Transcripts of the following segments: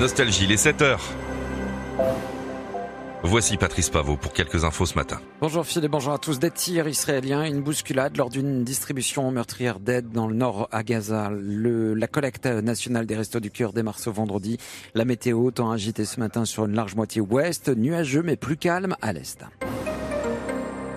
Nostalgie, les 7 heures. Voici Patrice Pavot pour quelques infos ce matin. Bonjour Phil et bonjour à tous. Des tirs israéliens, une bousculade lors d'une distribution meurtrière d'aide dans le nord à Gaza. La collecte nationale des Restos du Cœur démarre ce vendredi. La météo tend agité ce matin sur une large moitié ouest, nuageux mais plus calme à l'est.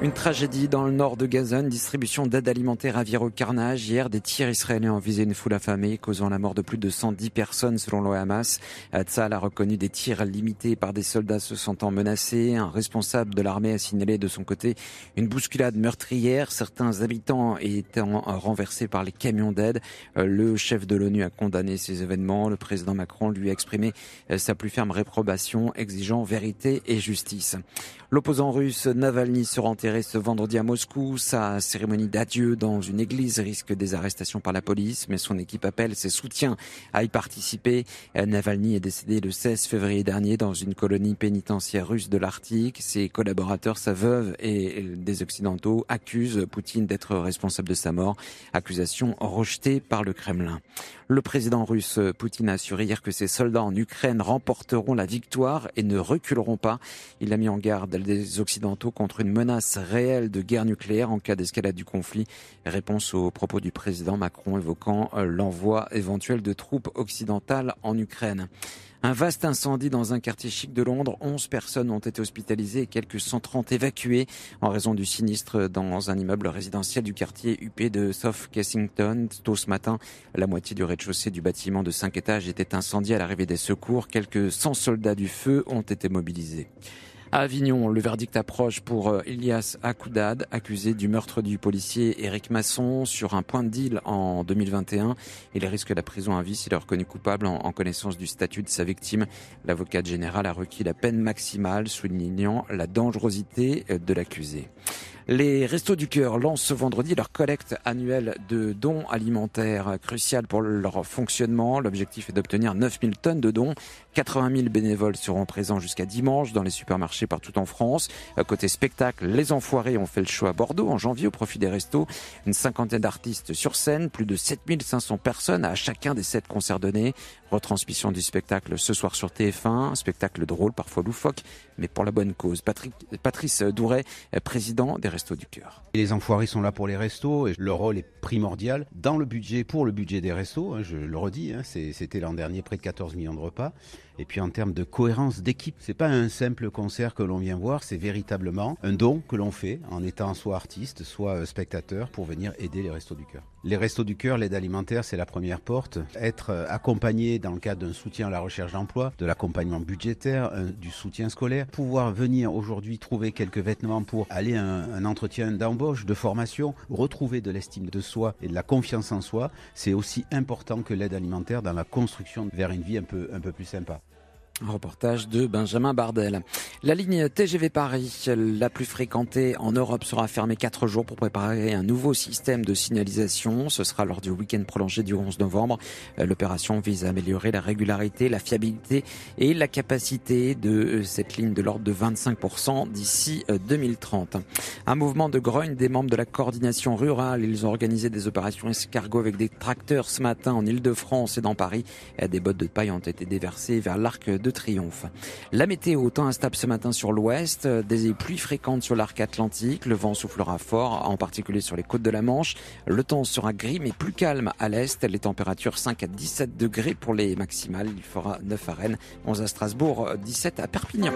Une tragédie dans le nord de Gaza, une distribution d'aide alimentaire à au carnage. Hier, des tirs israéliens ont visé une foule affamée, causant la mort de plus de 110 personnes selon le Hamas. Tzal a reconnu des tirs limités par des soldats se sentant menacés. Un responsable de l'armée a signalé de son côté une bousculade meurtrière, certains habitants étant renversés par les camions d'aide. Le chef de l'ONU a condamné ces événements. Le président Macron lui a exprimé sa plus ferme réprobation, exigeant vérité et justice. L'opposant russe Navalny sera enterré ce vendredi à Moscou. Sa cérémonie d'adieu dans une église risque des arrestations par la police, mais son équipe appelle ses soutiens à y participer. Navalny est décédé le 16 février dernier dans une colonie pénitentiaire russe de l'Arctique. Ses collaborateurs, sa veuve et des Occidentaux accusent Poutine d'être responsable de sa mort. Accusation rejetée par le Kremlin. Le président russe Poutine a assuré hier que ses soldats en Ukraine remporteront la victoire et ne reculeront pas. Il a mis en garde des Occidentaux contre une menace réelle de guerre nucléaire en cas d'escalade du conflit. Réponse aux propos du président Macron évoquant euh, l'envoi éventuel de troupes occidentales en Ukraine. Un vaste incendie dans un quartier chic de Londres. 11 personnes ont été hospitalisées et quelques 130 évacuées en raison du sinistre dans un immeuble résidentiel du quartier UP de South Kensington. Tôt ce matin, la moitié du rez-de-chaussée du bâtiment de 5 étages était incendié à l'arrivée des secours. Quelques 100 soldats du feu ont été mobilisés. Avignon, le verdict approche pour euh, Elias Akoudad, accusé du meurtre du policier Éric Masson sur un point de deal en 2021. Il risque la prison à vie s'il est reconnu coupable en connaissance du statut de sa victime. L'avocat général a requis la peine maximale, soulignant la dangerosité de l'accusé. Les Restos du Cœur lancent ce vendredi leur collecte annuelle de dons alimentaires, crucial pour leur fonctionnement. L'objectif est d'obtenir 9000 tonnes de dons. 80 000 bénévoles seront présents jusqu'à dimanche dans les supermarchés partout en France. Côté spectacle, les Enfoirés ont fait le choix à Bordeaux en janvier au profit des restos. Une cinquantaine d'artistes sur scène, plus de 7500 personnes à chacun des sept concerts donnés. Retransmission du spectacle ce soir sur TF1, spectacle drôle, parfois loufoque, mais pour la bonne cause. Patrick, Patrice Douret, président des Restos du Cœur. Les enfoirés sont là pour les restos et leur rôle est primordial dans le budget, pour le budget des restos, hein, je le redis, hein, c'était l'an dernier près de 14 millions de repas. Et puis en termes de cohérence d'équipe, c'est pas un simple concert que l'on vient voir, c'est véritablement un don que l'on fait en étant soit artiste, soit euh, spectateur pour venir aider les Restos du Cœur. Les Restos du Cœur, l'aide alimentaire, c'est la première porte. Être euh, accompagné dans le cadre d'un soutien à la recherche d'emploi, de l'accompagnement budgétaire, du soutien scolaire, pouvoir venir aujourd'hui trouver quelques vêtements pour aller à un entretien d'embauche, de formation, retrouver de l'estime de soi et de la confiance en soi, c'est aussi important que l'aide alimentaire dans la construction vers une vie un peu, un peu plus sympa. Reportage de Benjamin Bardel. La ligne TGV Paris, la plus fréquentée en Europe, sera fermée quatre jours pour préparer un nouveau système de signalisation. Ce sera lors du week-end prolongé du 11 novembre. L'opération vise à améliorer la régularité, la fiabilité et la capacité de cette ligne de l'ordre de 25% d'ici 2030. Un mouvement de grogne des membres de la coordination rurale. Ils ont organisé des opérations escargots avec des tracteurs ce matin en Ile-de-France et dans Paris. Des bottes de paille ont été déversées vers l'arc de triomphe. La météo, temps instable ce matin sur l'ouest, des pluies fréquentes sur l'arc atlantique, le vent soufflera fort, en particulier sur les côtes de la Manche. Le temps sera gris mais plus calme à l'est, les températures 5 à 17 degrés pour les maximales, il fera 9 à Rennes, 11 à Strasbourg, 17 à Perpignan.